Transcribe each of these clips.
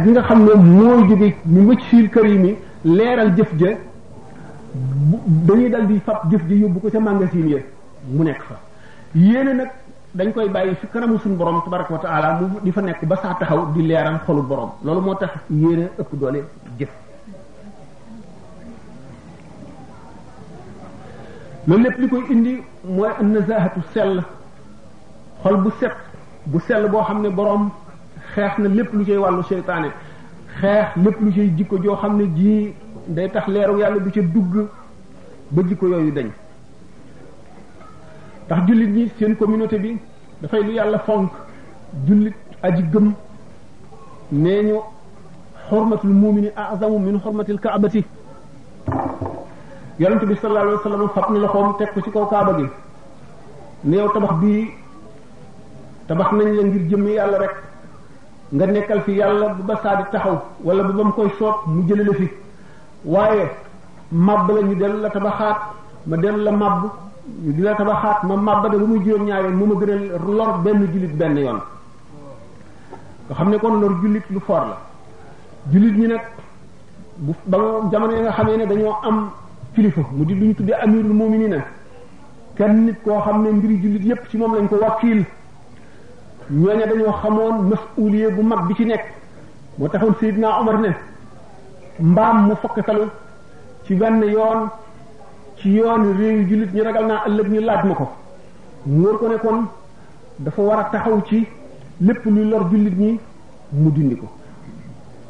bi nga xam ne moo jóge ñu wëcc siil kër yi mi leeral jëf ja dañuy dal di fab jëf ja yóbbu ko ca magasin ya mu nekk fa yéene nag dañ koy bàyyi fi kanamu suñu borom tabaraka wa taala mu di fa nekk ba saa taxaw di leeral xolu borom loolu moo tax yéene ëpp doole jëf loolu lépp li koy indi mooy an nazahatu sell xol bu set bu sell boo xam ne borom xeex na lépp lu cay wàllu seytaane xeex lépp lu cay jikko joo xam ne jii day tax leeru yàlla du ca dugg ba jikko yooyu dañ ndax jullit ñi seen communauté bi dafay lu yàlla fonk jullit aji gëm nee ñu xormatul mumini azamu min xormatil kaabati yonent bi sallallahu alayhi wa sallam fab na loxoom teg ko ci kaw kaaba gi néew tabax bii tabax nañ la ngir jëmm yàlla rek nga nekkal fi yàlla bu ba saa taxaw wala bu ba mu koy soob mu jële la fi waaye màbb la ñu dellu la tabaxaat ma dellu la màbb ñu di la tabaxaat ma màbb de ba muy juróom-ñaari yoon mu ma gën a lor benn jullit benn yoon nga xam ne kon lor jullit lu foor la jullit ñi nag bu ba jamono yi nga xamee ne dañoo am kilifa mu di lu ñu tuddee amirul muminina kenn nit koo xam ne mbiri jullit yépp ci moom lañ ko wàkkiil ñooña dañoo xamoon masuuliye bu mag bi ci nekk moo taxoon Seydina Omar ne mbaam mu fokkatalu ci benn yoon ci yoon réew jullit ñu ragal naa ëllëg ñu laaj ma ko mu wóor ko ne kon dafa war a taxaw ci lépp luy lor jullit ñi mu dindi ko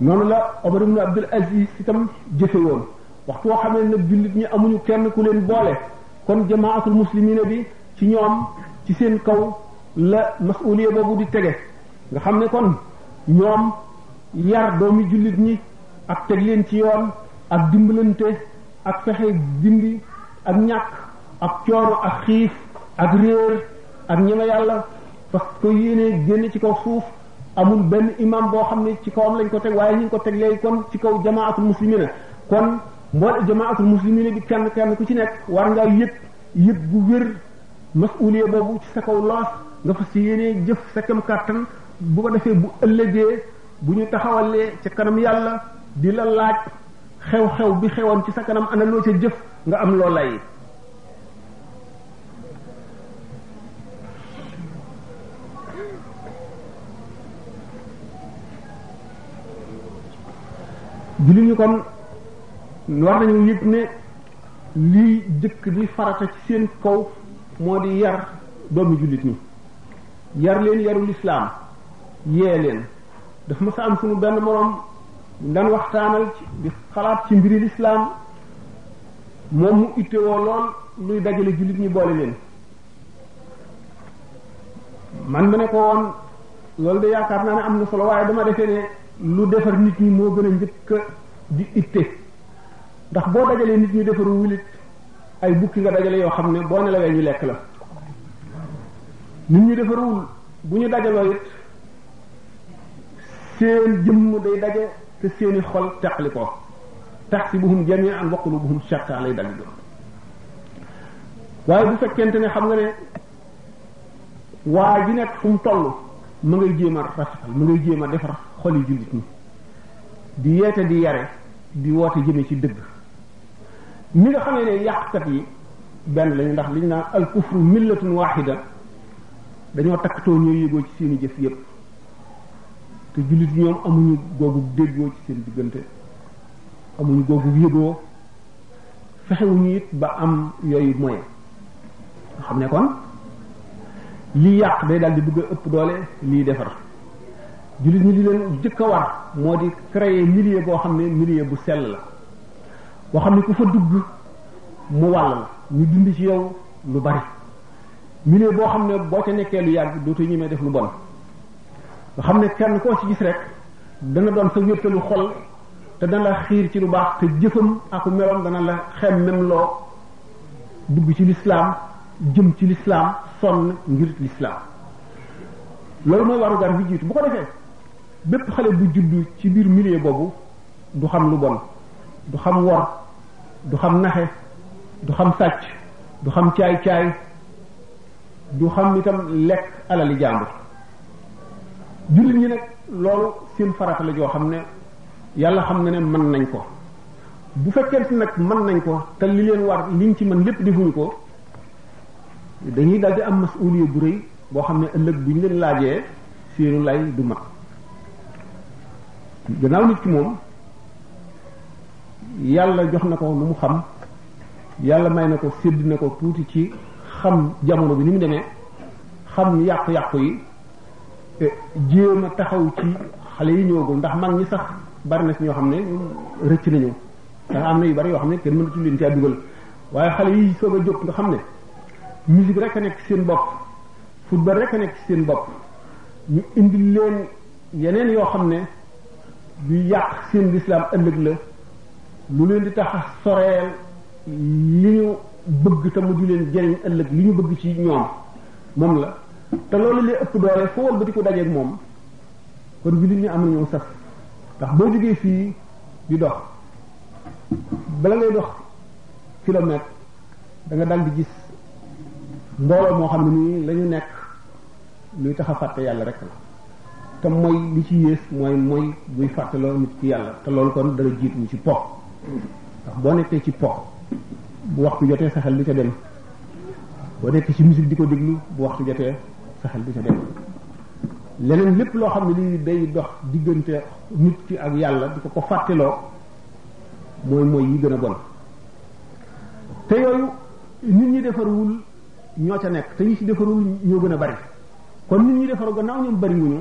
noonu la Omar ibn Abdul Aziz itam jëfe woon waxtu woo xam ne nag jullit ñi amuñu kenn ku leen boole kon jamaatul muslimina bi ci ñoom ci seen kaw la masuliya boobu di tege nga xam ne kon ñoom yar doomi jullit ñi ak teg leen ci yoon ak dimbalante ak fexe dindi ak ñàkk ak coono ak xiif ak réer ak ñeme yàlla parce que yéenee génn ci kaw suuf amul benn imam boo xam ne ci kawam lañ ko teg waaye ñu ngi ko teg léegi kon ci kaw jamaatul muslimina kon mboole jamaatul muslimina bi kenn kenn ku ci nekk war ngaa yëg yëg bu wér masuuliya boobu ci sa kaw loos nga fas yéenee jëf sa kem kàttan bu ko defee bu ëllëgee bu ñu taxawalee ca kanam yàlla di la laaj xew-xew bi xewoon ci sa kanam ana loo ca jëf nga am loo lay jullit ñi kon war nañu yëg ne lii jëkk di farata ci seen kaw moo di yar doomi jullit ñi yar leen yaru lislaam yee leen daf ma sa am sunu benn moroom dan waxtaanal ci di xalaat ci mbiri lislaam moom mu ittewoo lool luy dajale jullit ñi boole leen man ma ne ko woon loolu de yaakaar naa ne am na solo waaye dama defee ne lu defar nit ñi moo gën a njëkk di itte ndax boo dajalee nit ñi defaru wulit ay bukki nga dajale yoo xam ne boo nelawee ñu lekk la nit ñi defaruwul bu ñu dajaloo it seen jëmm day daje te seeni xol teqli ko taxsibuhum jami'an wa qulubuhum shatta lay dal waaye bu fekkente ne xam nga ne waa ji nekk fu mu toll ma ngay jéem a rafetal ma ngay jéem a defar xoli jullit ñi di yeete di yare di woote jëme ci dëgg ni nga xamee ne yàqkat yi benn lañu ndax liñ naan al kufru millatun wahida dañoo takkatoo ñooy yëgoo ci seeni jëf yépp te jullit ñoom amuñu googu déggoo ci seen diggante amuñu googu yëgoo fexewuñu it ba am yooyu moyen nga xam ne kon lii yàq day daal di bëgg a ëpp doole lii defar jullit ñi li leen jëkk a war moo di créer milieu boo xam ne milieu bu sell la boo xam ne ku fa dugg mu wàll la ñu dund ci yow lu bari milieu boo xam ne boo ca nekkee lu yàgg dootoo ñemee def lu bon nga xam ne kenn koo ci gis rek dana doon sa wéttalu xol te dana la xiir ci lu baax te jëfam ak meloom dana la xemmem loo dugg ci lislaam jëm ci lislaam sonn ngir lislaam loolu mooy warugar bi jiitu bu ko defee bépp xale bu juddu ci biir milieu boobu du xam lu bon du xam wor du xam naxe du xam sàcc du xam caay-caay du xam itam lekk alali jàmbur jullit ñi nag loolu seen farata la joo xam ne yàlla xam na ne mën nañ ko bu fekkente nag mën nañ ko te li leen war liñ ci mën lépp defuñu ko dañuy daldi am masuuliya bu rëy boo xam ne ëllëg bu ñu leen laajee seenu lay du mat gannaaw nit ki moom yàlla jox na ko lu mu xam yàlla may na ko sédd na ko tuuti ci xam jamono bi ni mu demee xam yàqu-yàqu yi eh, jéem a taxaw ci xale yi ñëwagul ndax mag ñi sax bari na si ñoo xam ne rëcc nañu ndax am na yu bari yoo xam ne kenn mënatu leen caa dugal waaye xale yi soog a jóg nga xam ne musique rek a nekk ci seen bopp football rek a nekk ci seen bopp ñu indi leen yeneen yoo xam ne du yàq seen lislaam ëllëg la lu leen di tax a soreel li ñu bëgg te mu di leen jëriñ ëllëg li ñu bëgg ci ñoom moom la te loolu lee ëpp doole foo wal ba di ko dajeeg moom kon bi li ñu am nañu sas ndax boo jógee fii di dox bala ngay dox kilomètre da nga dal di gis mbooloo moo xam ne nii la ñu nekk luy tax a fàtte yàlla rek la te mooy li ci yées mooy mooy buy fàttaloo nit ci yàlla te loolu kon dara jiitu ci po ndax boo nekkee ci po bu waxtu jotee sa xel du ca dem boo nekkee ci musique di ko déglu bu waxtu jotee sa xel du ca dem leneen lépp loo xam ne lii day dox diggante nit ki ak yàlla di ko ko fàtteloo mooy mooy yi gën a bon te yooyu nit ñi defarwul ñoo ca nekk te ñi ci defarul ñoo gën a bari kon nit ñi defaru gannaaw ñoom bari wuñu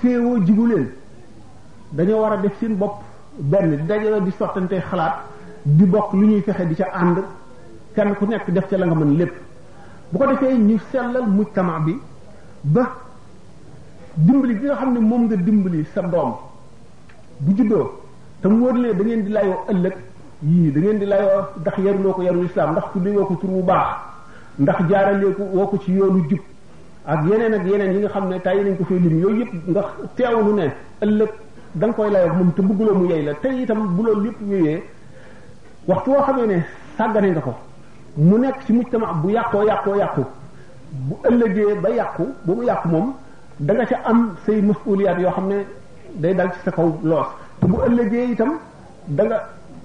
féewoo jigu leen dañoo war a def seen bopp benn di dajaloo di sottante xalaat di bokk lu ñuy fexe di ca ànd kenn ku nekk def ca la nga mën lépp bu ko defee ñu sellal mujtama bi ba dimbali bi nga xam ne moom nga dimbali sa doom bu juddoo te mu wóor leen da ngeen di layoo ëllëg yii da ngeen di layoo ndax yaruloo ko yarul islam ndax tuddee woo ko tur bu baax ndax jaaralee ko woo ko ci yoonu jub ak yeneen ak yeneen yi nga xam ne tàyyi nañ ko fee lim yooyu yëpp nga teewlu ne ëllëg da nga koy layoo moom te bëgguloo mu yey la te itam bu loolu yëpp wéyee waxtu woo xamee ne sàggane nga ko mu nekk ci mujtama bu yàqoo yàqoo yàqu bu ëllëgee ba yàqu ba mu yàqu moom da nga ca am say masuliyaat yoo xam ne day dal ci sa kaw loos te bu ëllëgee itam da nga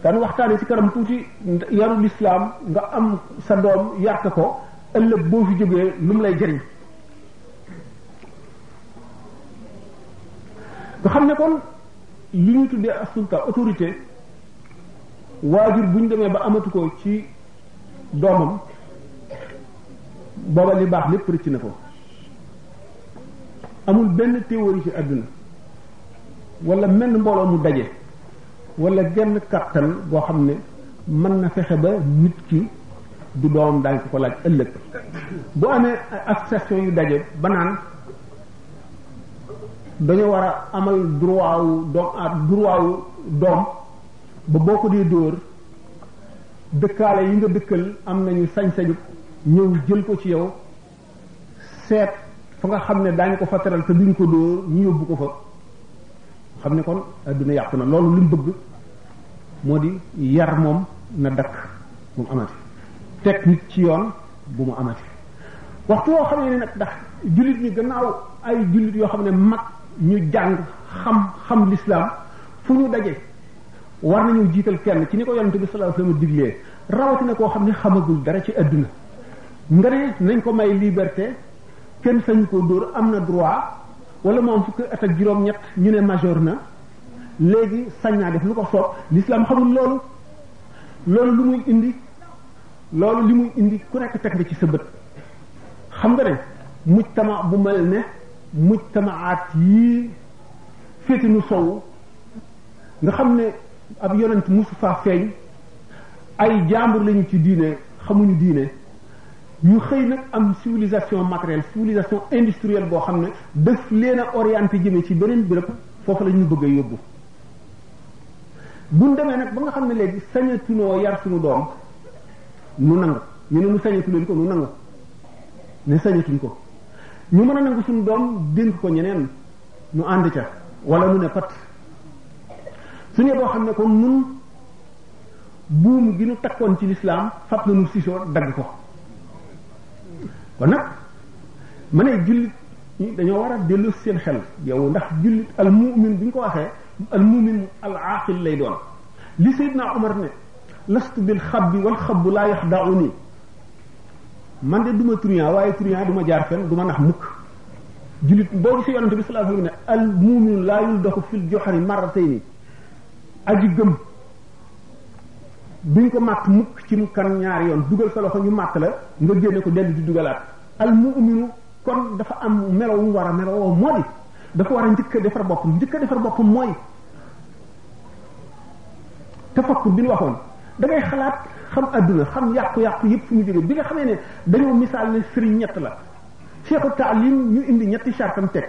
daan waxtaane ci kanam tuuti yaru lislaam nga am sa doom yàq ko ëllëg boo fi jógee lu mu lay jëriñ nga xam ne kon li ñuy tuddee asulta autorité waajur bu ñu demee ba amatu ko ci doomam booba li baax lépp rëcc na ko amul benn théorie ci àdduna wala menn mbooloo mu daje wala genn kàttan boo xam ne mën na fexe ba nit ki du doom daañ ko ko laaj ëllëg bu amee association yu daje ba naan dañu war a amal droit wu doom ah, droit wu doom ba boo ko dee dóor dëkkaale yi nga dëkkal am nañu sañ-sañu ñëw jël ko ci yow seet fa nga xam ne daañu ko fa teral te duñ ko dóor ñu yóbbu ko fa xam ne kon adduna yàqu na loolu li mu bëgg moo di yar moom na dakk bu mu amati teg nit ci yoon bu mu amati waxtu woo xam ne nag ndax jullit ñi gannaaw ay jullit yoo xam ne mag ñu jàng xam xam lislaam fu ñu daje war nañu jiital kenn ci ni ko yonent bi sallallahu alayhi wasallam diglee rawatina koo xam ne xamagul dara ci adduna nga ne nañ ko may liberté kenn sañu ko dóor am na droit wala mu am fukki at ak juróom-ñett ñu ne majeur na léegi sañ naa def lu ko soob l'islam xamul loolu loolu lu muy indi loolu li muy indi ku nekk teg nga ci sa bët xam nga ne mujtama bu mel ne mujtamaat yii féete nu sowu nga xam ne ab yonent musu faa feeñ ay jàmbur lañu ci diine xamuñu diine ñu xëy nag am civilisation matérielle civilisation industrielle boo xam ne daf leen a orienté jëme ci beneen béréb foofu la ñu bëgg a yóbbu buñ demee nag ba nga xam ne léegi sañatunoo yar suñu doom nu nangu ñu ne mu sañatu leen ko nu nangu ne sañatuñ ko ñu mën a nangu suñu doom dénk ko ñeneen ñu ànd ca wala nu ne pat suñu boo xam ne kon nun buum gi nu takkoon ci lislaam fab na nu sisoo dagg ko kon nag ma ne jullit ñi dañoo war a dellu seen xel yow ndax jullit al mu'min bi ñu ko waxee al mu'min al aaqil lay doon li Seydina Omar ne lastu bil xabbi wal xabbu laa yaxda'uni man de duma truand waaye truand duma jaar fen duma nax mukk jullit boo gisee yonente bi sallallahu alayhi wa sallam ne al mu'min laa yuldaxu fil joxari marratayni aji gëm duñ ko màtt mukk ci kanam ñaari yoon dugal sa loxo ñu màtt la nga génne ko dellu di dugalaat al mu'minu kon dafa am melo wu war a melo woo moo di dafa war a njëkk a defar boppam njëkk a defar boppam mooy tafakkur bi ñu waxoon da ngay xalaat xam adduna xam yàqu-yàqu yëpp fu mu jógee bi nga xamee ne dañoo misaal ne sëriñ ñett la cheikhu taalim ñu indi ñetti chartam teg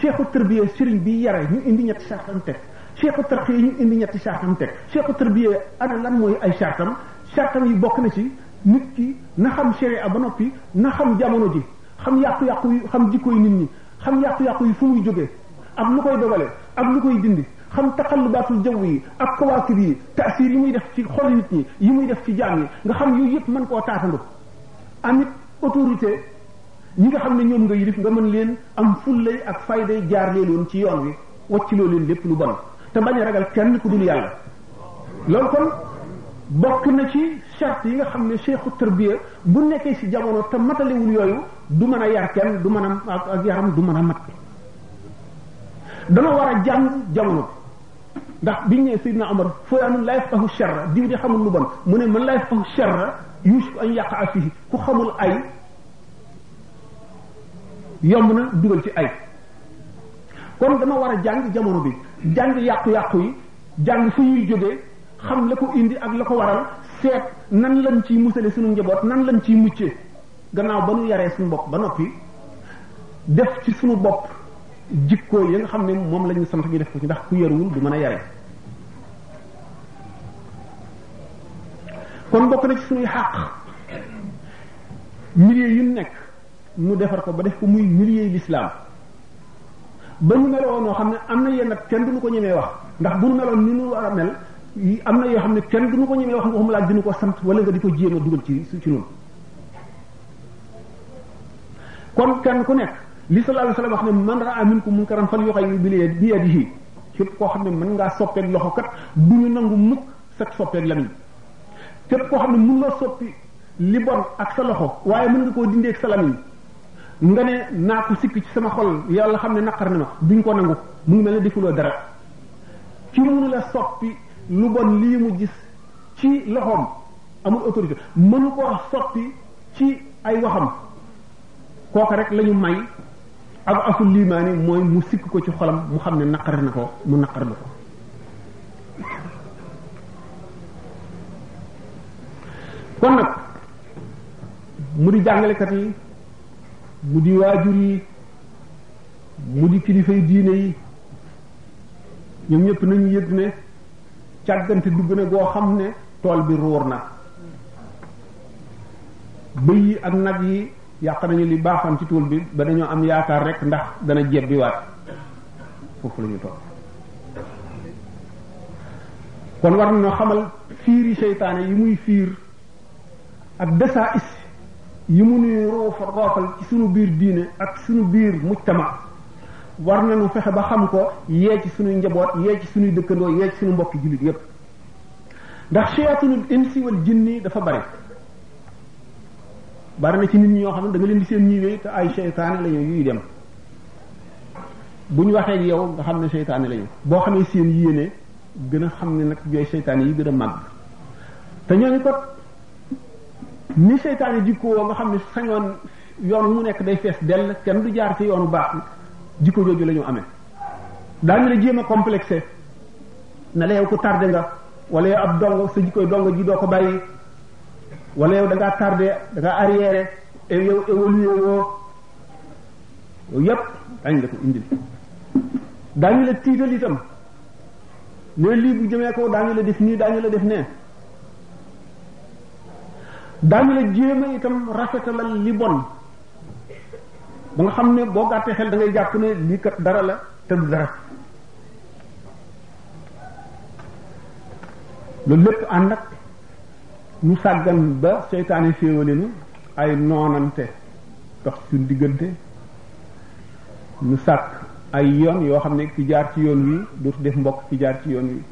cheikhu tarbiya sëriñ bi yare ñu indi ñetti sartam teg cheikhu tarqiya ñu indi ñetti sartam teg cheikhu tarbiya ana lan mooy ay sartam sartam yi bokk na ci nit ki na xam sharia ba noppi na xam jamono ji xam yàqu-yàqu yi xam jikkoy nit ñi xam yàqu-yàqu yi fu muy jógee ak lu koy dogale ak lu koy dindi xam taqallubaatul jaww yi ak kawaakib yi taasir yi muy def ci xol nit ñi yi muy def ci jaam yi nga xam yooyu yëpp mën koo taatandu amit autorité ñi nga xam ne ñoom nga yilif nga mën leen am fullay ak fayday jaar leen woon ci yoon wi wacciloo leen lépp lu bon te bañ a ragal kenn ku dul yàlla loolu kon bokk na ci charte yi nga xam ne cheikhu tarbiya bu nekkee si jamono te matalewul yooyu du mën a yar kenn du mën a ak yaram du mën a mat dana war a jàng jamono ndax biñ ne Seydina Omar fulaanun laa yafqahu sharra diw di xamul lu bon mu ne man laa yafqahu sharra yuusiku an yaqa fihi ku xamul ay yomb na dugal ci ay kon dama war a jàng jamono bi jàng yàqu-yàqu yi jàng fu ñuy jógee xam la ko indi ak la ko waral seet nan lañ ciy musale suñu njaboot nan lañ ciy muccee gannaaw ba nu yaree suñu bopp ba noppi def ci suñu bopp jikkoo yi nga xam ne moom la ñu sant ñu def ko ci ndax ku yaruwul du mën a yare kon bokk na ci suñuy xàq milieu yu nekk mu defar ko ba def ko muy milieu yi lislaam ba ñu meloo noo xam ne am na yenn kenn du ñu ko ñemee wax ndax bu ñu meloon ni ñu war a mel am na yoo xam ne kenn du ñu ko ñemee wax nga xam laa dina ko sant wala nga di ko jéem a dugal ci ci noonu kon kenn ku nekk li sallallahu alayhi wasallam wax ne man ra'a minkum munkaran falyughayyirhu bi yadihi képp koo xam ne mën ngaa soppeek loxo kat du ñu nangu mukk sa soppeek lamiñ képp koo xam ne mën nga soppi li bon ak sa loxo waaye mën nga koo dindee ak sa lamiñ nga ne naa ko sikk ci sama xol yàlla xam ne naqar na ma duñ ko nangu mu ngi mel ne defuloo dara ci mënu la soppi lu bon lii mu gis ci loxoom amul autorité mënu ko soppi ci ay waxam kooka rek lañu may ab asul limaani mooy mu sikk ko ci xolam mu xam ne naqar na ko mu naqar na ko kon nag mu di jàngalekat yi mu di waajur yi mu di kilifay diine yi ñoom ñëpp nañu yëg ne càggante dugg na goo xam ne tool bi ruur na bëy yi ak nag yi yàq nañu li baaxoon ci tool bi ba dañoo am yaakaar rek ndax dana jebbiwaat foofu la ñu toog kon war nañoo xamal fiiri seytaane yi muy fiir ak desaa is yi mu nuy roofa roofal ci sunu biir diine ak sunu biir mujtama war nañu fexe ba xam ko yee ci sunuy njaboot yee ci sunuy dëkkandoo yee ci sunu mbokki jullit yépp ndax shayatinul insi wal jinni dafa bari bari na ci nit ñi ñoo xam ne da nga leen di seen ñiiwee te ay seytaane la ñuy dem bu ñu waxee ak yow nga xam ne seytaane lañu boo xamee seen yéene gën a xam ne nag yooyu seytaane yi gën a màgg te ñooñu ko ni seytaane jikkoo nga xam ne sañoon yoon mu nekk day fees dell kenn du jaar ci yoonu baax jikko jooju la ñu amee daañu la jéem a complexé na la yow ku tardé nga wala yow ab dong sa jikkoy dong ji doo ko bàyyi wala yow da ngaa tardé da ngaa arriéré yow évolué woo yooyu yëpp daañu la ko indil daañu la tiital itam ne lii bu jëmee kaw daañu la def nii daañu la def nee daañu la jéem a itam rafetalal li bon ba nga xam ne boo gàttee xel da ngay jàpp ne lii kat dara la te du dara loolu lépp ànd ak ñu sàggan ba seytaane féewale nu ay noonante tax suñ diggante ñu sàkk ay yoon yoo xam ne ki jaar ci yoon wi dootu def mbokk ki jaar ci yoon wi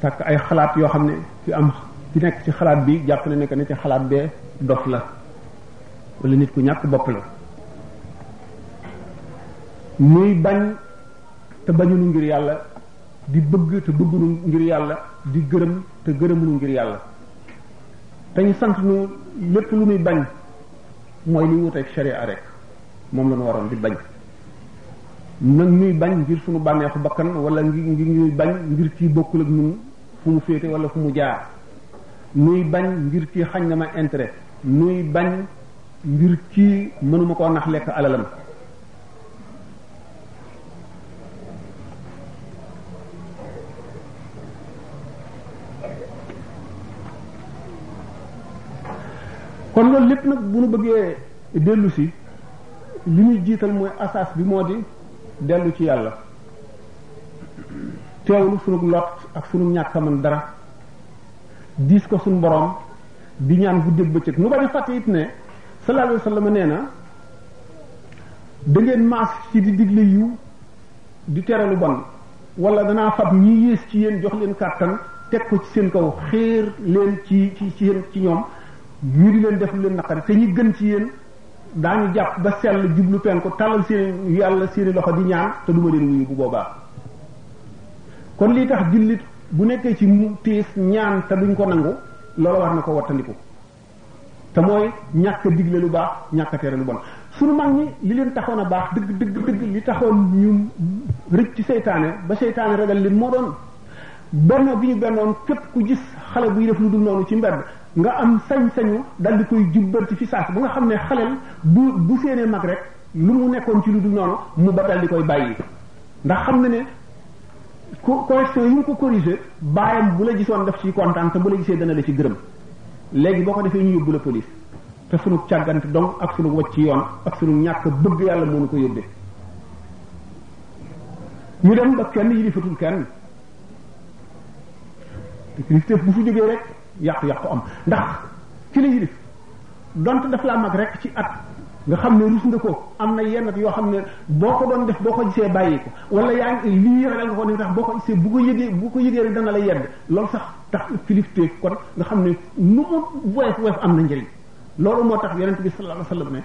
sàkk ay xalaat yoo xam ne ki am ki nekk ci xalaat bi jàpp na ne que ne ci xalaat bee dof la wala nit ku ñàkk bopp la muy bañ te bañunu ngir yàlla di bëgg te bëggunu ngir yàlla di gërëm te gërëmunu ngir yàlla te ñu sant nu lépp lu muy bañ mooy li wuteeg sharia rek moom la ñu waroon di bañ nag ñuy bañ ngir suñu bànneexu bakkan wala ngir ñuy bañ ngir kii bokkul ak ñun fu mu féete wala fu mu jaar nuy bañ ngir kii xañ na ma intérêt nuy bañ ngir kii mënuma koo nax lekk alalam kon loolu lépp nag bu nu bëggee dellu si li ñuy jiital mooy asaas bi moo di dellu ci yàlla teewlu sunu lot ak sunu ñàkk a mën dara diis ko sunu borom di ñaan guddeeg bëccëg nu bañ a fàtte it ne sallallahu alayhi wa sallam nee na da ngeen maas ci di digle yiw di tere lu bon wala danaa fab ñi yées ci yéen jox leen kàttan teg ko ci seen kaw xéer leen ci ci ci yéen ci ñoom ñu di leen def lu leen naqari te ñi gën ci yéen daañu jàpp ba sell jublu penku tàllal seen yàlla seeni loxo di ñaan te duma leen wuyu bu boobaa kon lii tax jullit bu nekkee ci mu tiis ñaan te duñ ko nangu loolu war na ko wattandiku te mooy ñàkk a digle lu baax ñàkk a tere lu bon sunu mag ñi li leen taxoon a baax dëgg dëgg dëgg li taxoon ñu rëcc ci seytaane ba seytaane ragal leen moo doon bennoo bi ñu bennoon képp ku gis xale buy def lu dul noonu ci mbedd nga am sañ-sañu dal di koy jubbanti fi saas ba nga xam ne xaleel bu bu séenee mag rek lu mu nekkoon ci lu dul noonu mu ba dal di koy bàyyi ndax xam na ne correction yi nga ko corrigé baayam bu la gisoon daf ciy kontaan te bu la gisee dana la ci gërëm léegi boo ko defee ñu yóbbu la police te sunu càggante donc ak sunu wàcc yoon ak sunu ñàkk bëgg yàlla moo nu ko yóbbee ñu dem ba kenn yilifatul kenn te kilifteef bu fi jógee rek yàqu-yàqu am ndax ci la yilif donte daf laa mag rek ci at nga xam ne rus nga ko am na yenn yoo xam ne boo ko doon def boo ko gisee bàyyi ko wala yaa ngi lii ragal nga ko ne tax boo ko gisee bu ko yëgee bu ko yëgee rek dana la yedd loolu sax tax kilifteef kon nga xam ne nu mu woyof woyof am na njëriñ loolu moo tax yonent bi sallallahu alayhi wasallam ne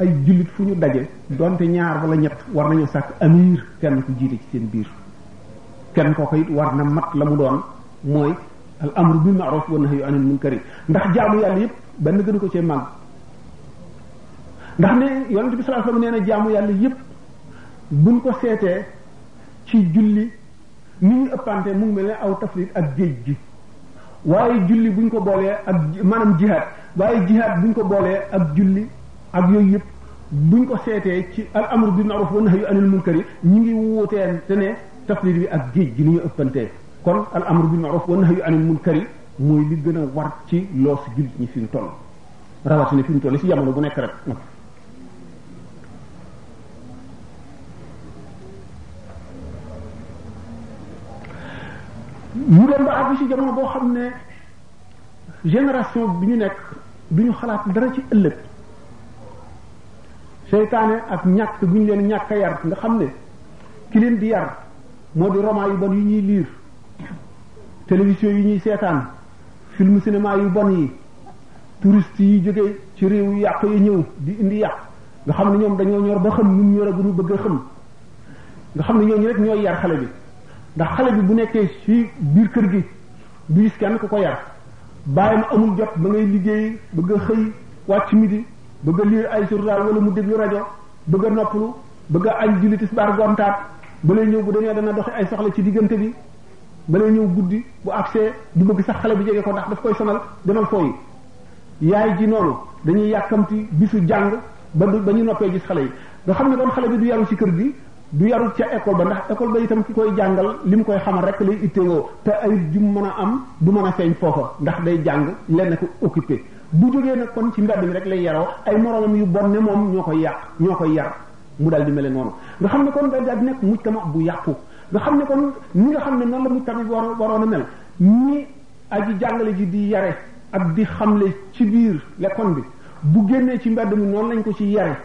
ay jullit fu ñu daje donte ñaar wala ñett war nañu sàkk amir kenn ku jiite ci seen biir kenn kooku it war na mat la mu doon mooy al amru bil ma'ruf wa nahyu anil munkar ndax jaamu yàlla yëpp benn gënu ko cee màgg ndax ne yonent bi sallallahu alayhi wasallam nee na jaamu yàlla yëpp buñ ko seetee ci julli ni ñu ëppante mu ngi mel ne aw tafrit ak géej gi waaye julli buñ ko boolee ak maanaam jihaad waaye jihaad buñ ko boolee ak julli ak yooyu yëpp buñ ko seetee ci al amru bil ma'ruf wa nahyu anil munkar yi ñu ngi wuuteen te ne tafrit bi ak géej gi ni ñu ëppantee kon al amru bil ma'ruf wa nahyu anil munkar yi mooy li gën a war ci loos jullit ñi fi mu toll rawatina fi mu toll si jamono bu nekk rek ñu doon ba àgg ci jamono boo xam ne génération bi ñu nekk bi ñu xalaat dara ci ëllëg seytaane ak ñàkk bu ñu leen ñàkk a yar nga xam ne ki leen di yar moo di roman yu bon yi ñuy liir télévision yi ñuy seetaan film cinéma yu bon yi touriste yi jóge ci réew yàq yi ñëw di indi yàq nga xam ne ñoom dañoo ñor ba xam ñun ñor a gënu bëgg a xam nga xam ne ñooñu rek ñooy yar xale bi ndax xale bi bu nekkee ci biir kër gi du gis kenn ku ko yar bàyyi ma amul jot ba ngay liggéey bëgg a xëy wàcc midi bëgg a lire ay journal wala mu déglu rajo bëgg a noppalu bëgg a añ julli tisbaar gontaat ba lay ñëw bu demee dana doxi ay soxla ci diggante bi ba lay ñëw guddi bu agsee du bëgg sax xale bi jege ko ndax daf koy sonal demal fooyi yaay ji noonu dañuy yàkkamti bisu jàng ba du ba ñu noppee gis xale yi nga xam ne kon xale bi du yaru ci kër gi du yaru ca école ba ndax école ba itam ki koy jàngal li mu koy xamal rek lay itteewoo te ay jum mën a am du mën a feeñ foofa ndax day jàng lenn ko occupé bu jógee nag kon ci mbedd mi rek lay yaroo ay moroomam yu bon ne moom ñoo koy yàq ñoo koy yar mu daal di mel noonu nga xam ne kon daal di nekk mujtama bu yàqu nga xam ne kon ñi nga xam ne noonu la mu tamit war waroon a mel ñi aji jàngale ji di yare ak di xamle ci biir lekkoon bi bu génnee ci mbedd mi noonu lañ ko ci yare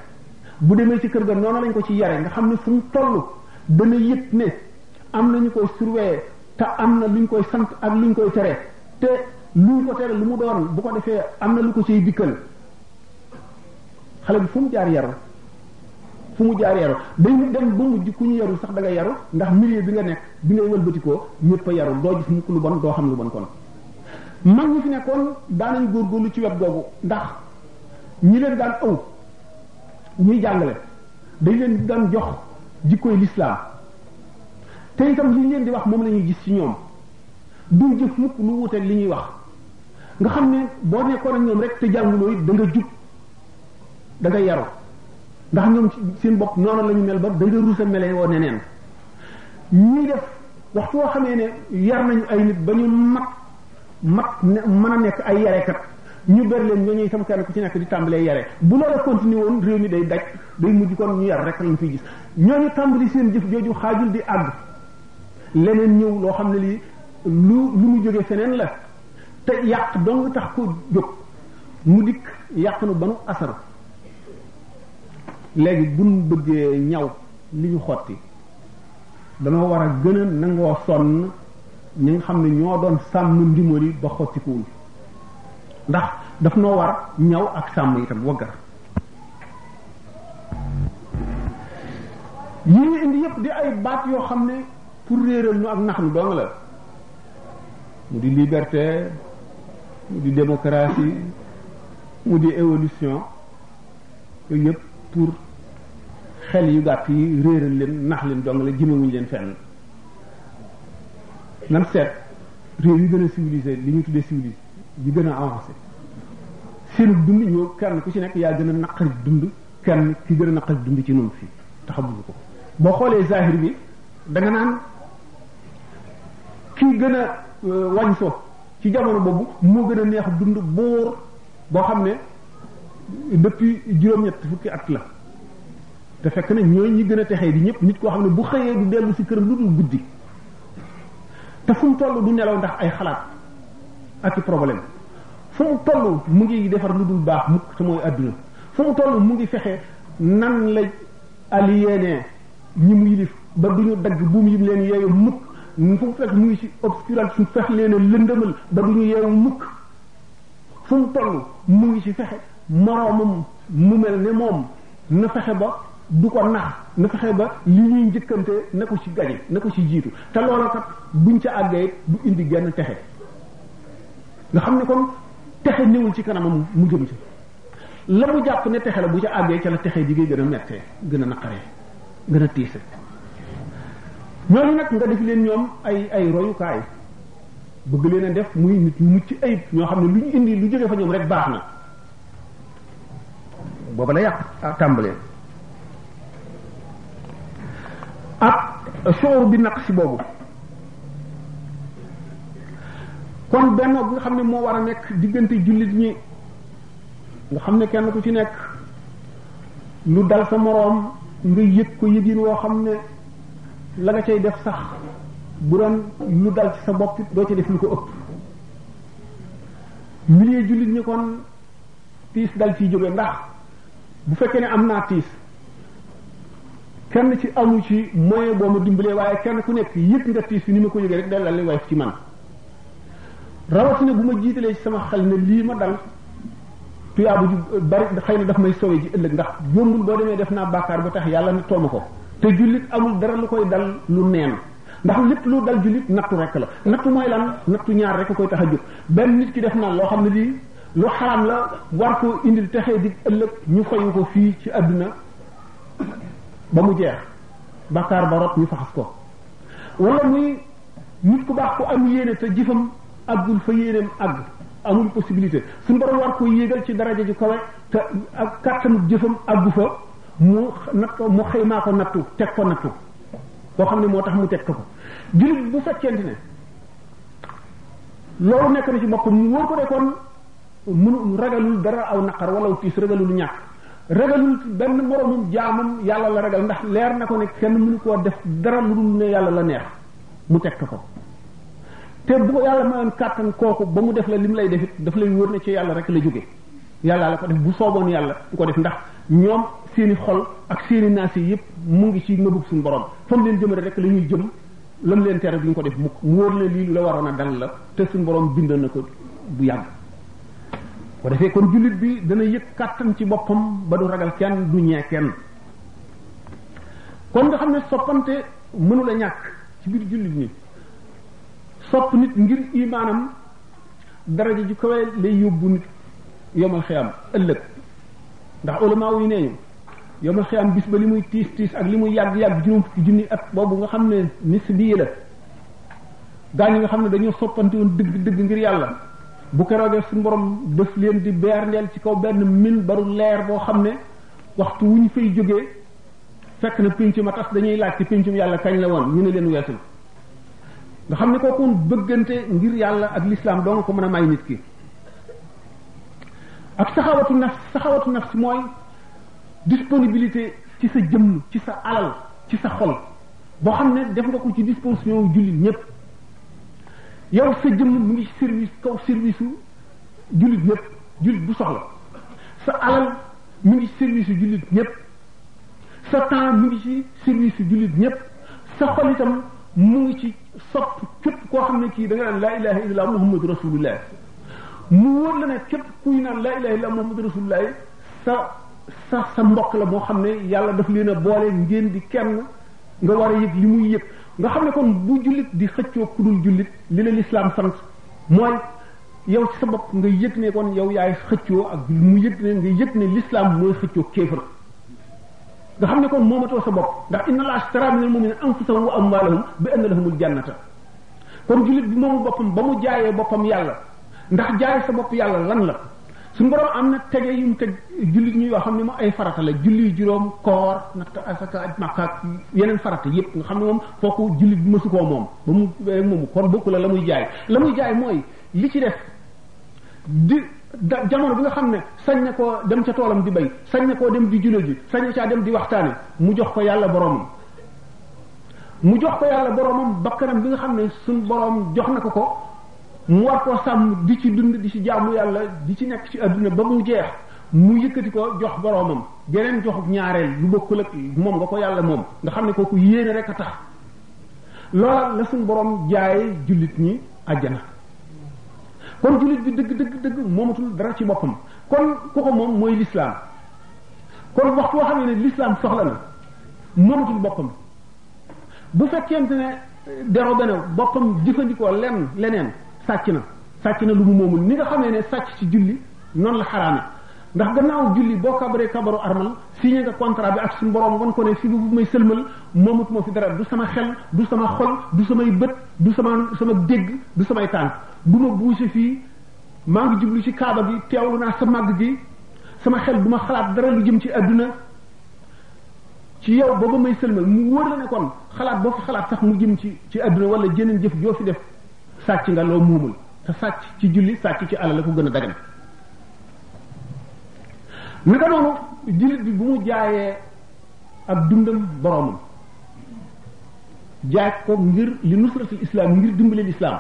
bu demee ci kër ga noonu lañ ko ci yare nga xam ne fu mu toll dana yëg ne am nañu koy surveiller te am na luñ koy sant ak luñ koy tere te luñ ko tere lu mu doon bu ko defee am na lu ko ciy dikkal xale bi fu mu jaar yaru fu mu jaar yaru day dem ba mujj ku ñu yarul sax da nga yaru ndax milieu bi nga nekk bi ngay wëlbatikoo ñëpp a yaru doo gis mukk lu bon doo xam lu bon kon mag ñi fi nekkoon daanañ góorgóorlu ci wet googu ndax ñi leen daan ëw ñuy jàngale dañ leen daan jox jikkoy lislaam te itam li ñu leen di wax moom la ñuy gis ci ñoom du jëf mukk lu wuuteeg li ñuy wax nga xam ne boo nekkoon ak ñoom rek te jànguloo it da nga jub da nga yaru ndax ñoom seen bopp noonu la ñu mel ba da nga rusa melee woo neneen ñuy def waxtu woo xamee ne yar nañu ay nit ba ñu mag mag mën a nekk ay yarekat ñu ber leen ñoo ñuy sam kenn ku ci nekk di tàmbalee yare bu loola continuer woon réew mi day daj day mujj kon ñu yar rek lañ fiy gis ñooñu tàmbali seen jëf jooju xaajul di àgg leneen ñëw loo xam ne lii lu lu mu jógee feneen la te yàq dong tax ko jóg mu dikk yàq nu ba nu asar léegi buñ bëggee ñaw li ñu xotti dana war a gën a nangoo sonn ñi nga xam ne ñoo doon sàmm ndimali ba xottikuwul ndax daf noo war ñaw ak sàmm itam waggar yi ñu indi yëpp di ay baat yoo xam ne pour réeral nu ak nax nu doonga la mu di liberté mu di démocratie mu di évolution yooyu yëpp pour xel yu gàtt yi réeral leen nax leen dong la jëmewuñu leen fenn nan seet réew yi gën a civilisé li ñu tuddee civilisé yi gën a avancé seenu dund ñoo kenn ku ci nekk yaa gën a naqari dund kenn ki gën a naqari dund ci noonu fii taxamuñu ko boo xoolee zahir bi da nga naan ki gën a euh, wañ so ci jamono boobu moo gën a neex dund buur boo xam ne depuis juróom-ñett fukki at la te fekk na ñooy ñi gën a texee di ñëpp nit koo xam ne bu xëyee du dellu si këram lu dul guddi te fu mu toll du nelaw ndax ay xalaat ak i problème fu mu toll mu ngi defar lu dul baax mukk te mooy àdduna fu mu toll mu ngi fexe nan la aliéné ñi mu yilif ba du ñu dagg buum yim leen yeeyu mukk fu mu fekk mu ngi si obscural su fex leen a lëndëmal ba du ñu yeewu mukk fu mu toll mu ngi si fexe moroomam mu mel ne moom na fexe ba du ko nax na fexe ba li ñuy njëkkante na ko ci gañe na ko ci jiitu te loola kat buñ ca àggee du indi genn texe nga xam ne kon texe néewul ci kanamam mu jëm ci la mu jàpp ne texe la bu ca àggee ca la texe ji gën a mettee gën a naqaree gën a tiise ñooñu nag nga def leen ñoom ay ay royukaay bëgg leen a def muy nit ñu mucc ayib ñoo xam ne lu ñu indi lu jóge fa ñoom rek baax na booba la yàq ah, tàmbalee ak soor bi naq si boobu kon benn bi nga xam ne moo war a nekk diggante jullit ñi nga xam ne kenn ku ci nekk lu dal sa moroom nga yëg ko yëgin woo xam ne la nga cay def sax bu doon lu dal ci sa bopp doo ci def lu ko ëpp milieu jullit ñi kon tiis dal ciy jóge ndax bu fekkee ne am naa tiis kenn ci amu ci moyen boo ma dimbalee waaye kenn ku nekk yëg nga tiis bi ni ma ko yëgee rek dalal li woyof ci man rawatina bu ma jiitalee ci sama xel ne lii ma dal tuyaabu ju bari xëy na daf may sowe ji ëllëg ndax yombul boo demee def naa bàkkaar ba tax yàlla na tooma ko te jullit amul dara lu koy dal lu neen ndax lépp lu dal jullit nattu rek la nattu mooy lan nattu ñaar rek koy tax a jóg benn nit ki def naa loo xam ne lii lu xaraam la war koo indil texee di ëllëg ñu fayu ko fii ci àdduna ba mu jeex bàkkaar ba rot ñu faxas ko wala muy nit ku baax ku am yéene te jëfam àggul fa yéeneem àgg amul possibilité suñu borom war ko yéegal ci daraja ju kawe te ak kàttanu jëfam àggu fa mu natt mu xëymaa ko nattu teg ko nattu boo xam ne moo tax mu teg ko ko jullit bu fekkente ne loolu nekk na ci boppam mu wóor ko de kon mënu ragalul dara aw naqar wala aw tiis ragalul ñàkk ragalul benn moromum jaamam yàlla la ragal ndax leer na ko ne kenn mënu koo def dara lu dul ne yàlla la neex mu teg ko te bu ko yàlla mayoon kàttan kooku ba mu def la li mu lay def it daf lay wóor ne ci yàlla rek la jóge yàlla la ko def bu sooboon yàlla du ko def ndax ñoom seeni xol ak seeni naas yi yëpp mu ngi ci nëbub suñu borom fa mu leen jëmale rek la ñuy jëm lam leen tere duñ ko def mukk mu wóor ne lii lu la waroon a dal la te suñ borom bind na ko bu yàgg ko defee kon jullit bi dana yëg kàttan ci boppam ba du ragal kenn du ñee kenn kon nga xam ne soppante mënul a ñàkk ci biir jullit ñi sopp nit ngir imaanam daraja ju kawe lay yóbbu nit yomal xiyam ëllëg ndax ulama yi nee ñu yomal xiyaam bis ba li muy tiis tiis ak li muy yàgg yàgg juróom fukki junni at boobu nga xam ne nis bii la gaa ñi nga xam ne dañoo soppante woon dëgg dëgg ngir yàlla bu keroogee suñu borom daf leen di beerndeel ci kaw benn min baru leer boo xam ne waxtu wu ñu fay jógee fekk na pénc ma tas dañuy laaj ci péncum yàlla kañ la woon ñu ne leen weesu nga xam ne kooku bëggante ngir yàlla ak lislaam doo nga ko mën a may nit ki ak saxawatu nafs saxawatu nafs mooy disponibilité ci sa jëmm ci sa alal ci sa xol boo xam ne def nga ko ci disposition wu jullit ñëpp yow sa jëmm mu ngi service kaw service wu jullit ñëpp jullit bu soxla sa alal mu ngi service yu jullit ñëpp sa temps mu ngi ci service yu jullit ñëpp sa xol itam mu ngi ci sopp képp koo xam ne kii da nga naan laa ilaha illallah muhammadu rasulullah mu wóor la ne képp kuy naan laa ilaha illa muhammadu rasulullah sa sa sa mbokk la boo xam ne yàlla daf leen a boole ngeen di kenn nga war a yëg li muy yëg nga xam ne kon bu jullit di xëccoo ku dul jullit li la lislaam sant mooy yow ci sa bopp nga yëg ne kon yow yaay xëccoo ak mu yëg ne nga yëg ne lislaam mooy xëccoo kéefër nga xam ne kon moomatoo sa bopp ndax inna laa ashtara minal mu'minina anfusahum wa amwaalahum bi anna lahumul jannata kon jullit bi moomu boppam ba mu jaayee boppam yàlla ndax jaay sa bopp yàlla lan la suñu borom am na tege yu mu teg jullit ñi yoo xam ne moom ay farata la julli juróom koor natt asaka aj makka ak yeneen farata yépp nga xam ne moom fooku jullit bi mësu koo moom ba mu moomu kon bokku la la muy jaay la muy jaay mooy li ci def di da jamono bi nga xam ne sañ na koo dem ca toolam di bay sañ na koo dem di julo ji sañ na caa dem di waxtaane mu jox ko yàlla boromam mu jox ko yàlla boromam bakkanam bi nga xam ne suñ borom jox na ko ko mu war koo sàmm di ci dund di ci jaamu yàlla di ci nekk ci adduna ba mu jeex mu yëkkati ko jox boromam geneen joxuk ñaareel lu bokkul ak moom nga ko yàlla moom nga xam ne kooku yéene rek a tax loola la suñ borom jaayee jullit ñi àjjana kon jullit bi dëgg dëgg dëgg moomatul dara ci boppam kon ku ko moom mooy lislaam kon waxtu woo xam ne lislaam soxla na moomatul boppam bu fekkente ne euh, dérobé na boppam jëfandikoo lenn leneen sàcc na sàcc na lu mu moomul ni nga xamee ne sàcc ci julli noonu la xaraame ndax gannaaw julli boo kabaree kabaru armal signé nga contrat bi ak suñu borom wan ko ne fi bu may sëlmal moomut moo fi dara du sama xel du sama xol du samay bët du sama sama dégg du samay tànk du ma buuse fii maa ngi jublu ci kaaba bi teewlu naa sa màgg gi sama xel du ma xalaat dara lu jëm ci àdduna ci yow ba ba may sëlmal mu wóor la ne kon xalaat boo fi xalaat sax mu jëm ci ci àdduna wala jeneen jëf joo fi def sàcc nga loo muumul te sàcc ci julli sàcc ci alal la ko gën a dagan naka noonu jullit bi bu mu jaayee ak dundam boromam jaay ko ngir li nusratul islam ngir dimbali lislaam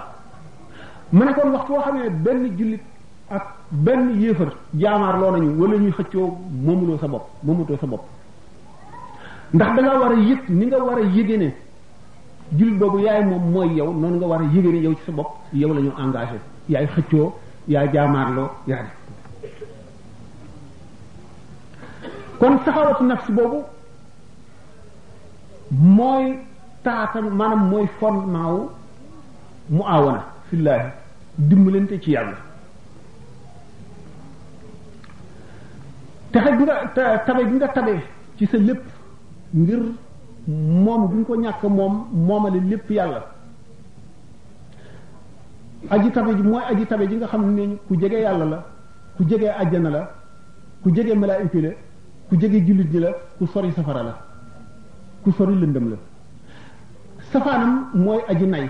ma ne kon waxtu woo xam ne benn jullit ak benn yéefar jaamaar loo nañu wala ñuy xëccoo moomuloo sa bopp moomatoo sa bopp ndax da nga war a yëg ni nga war a yëge ne jullit boobu yaay moom mooy yow noonu nga war a yëge ne yow ci sa bopp yow la ñu engagé yaay xëccoo yaa jaamaarloo yaa def kon saxawatu nafs boobu mooy taatan maanaam mooy fondement wu mu aawana fillaahi dimbalante ci yàlla texe gi nga tabe gi nga tabe ci sa lépp ngir moom gi nga ko ñàkk moom moomale lépp yàlla aji tabe ji mooy aji tabe ji nga xam ne ku jege yàlla la ku jege àjjana la ku jege malaayika la ku jege jullit ñi la ku sori safara la ku sori lëndëm la safaanam mooy aji nay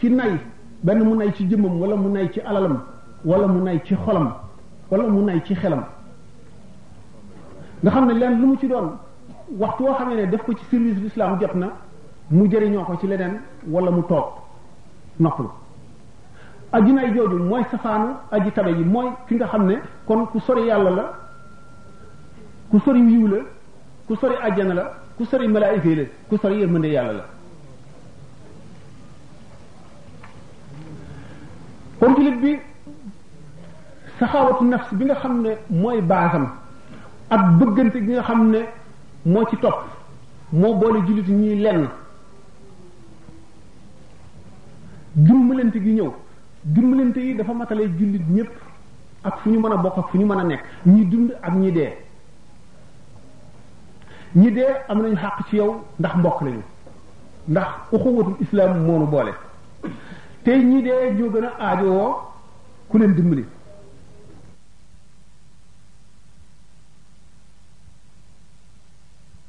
ci nay benn mu nay ci jëmmam wala mu nay ci alalam wala mu nay ci xolam wala mu nay ci xelam nga xam ne leen lu mu ci doon waxtu woo xamee ne def ko ci service l'islam jot na mu jëriñoo ko ci leneen wala mu toog noppalu aji nay jooju mooy safaanu aji tabe yi mooy ki nga xam ne kon ku sori yàlla la ku sori yiw la ku sori àjjana la ku sori malaayika yi la ku sori yërmande yàlla la kon jullit bi saxaawatu nafs bi nga xam ne mooy baasam ak bëggante gi nga xam ne moo ci topp moo boole jullit ñii lenn dimbalante gi ñëw dimbalante yi dafa matale jullit ñépp ak fu ñu mën a bokk ak fu ñu mën a nekk ñi dund ak ñi dee ñi dee am nañu xàq ci yow ndax mbokk lañu ndax uxuwatul islam moonu boole tey ñi dee ñoo gën a aajowoo ku leen dimbali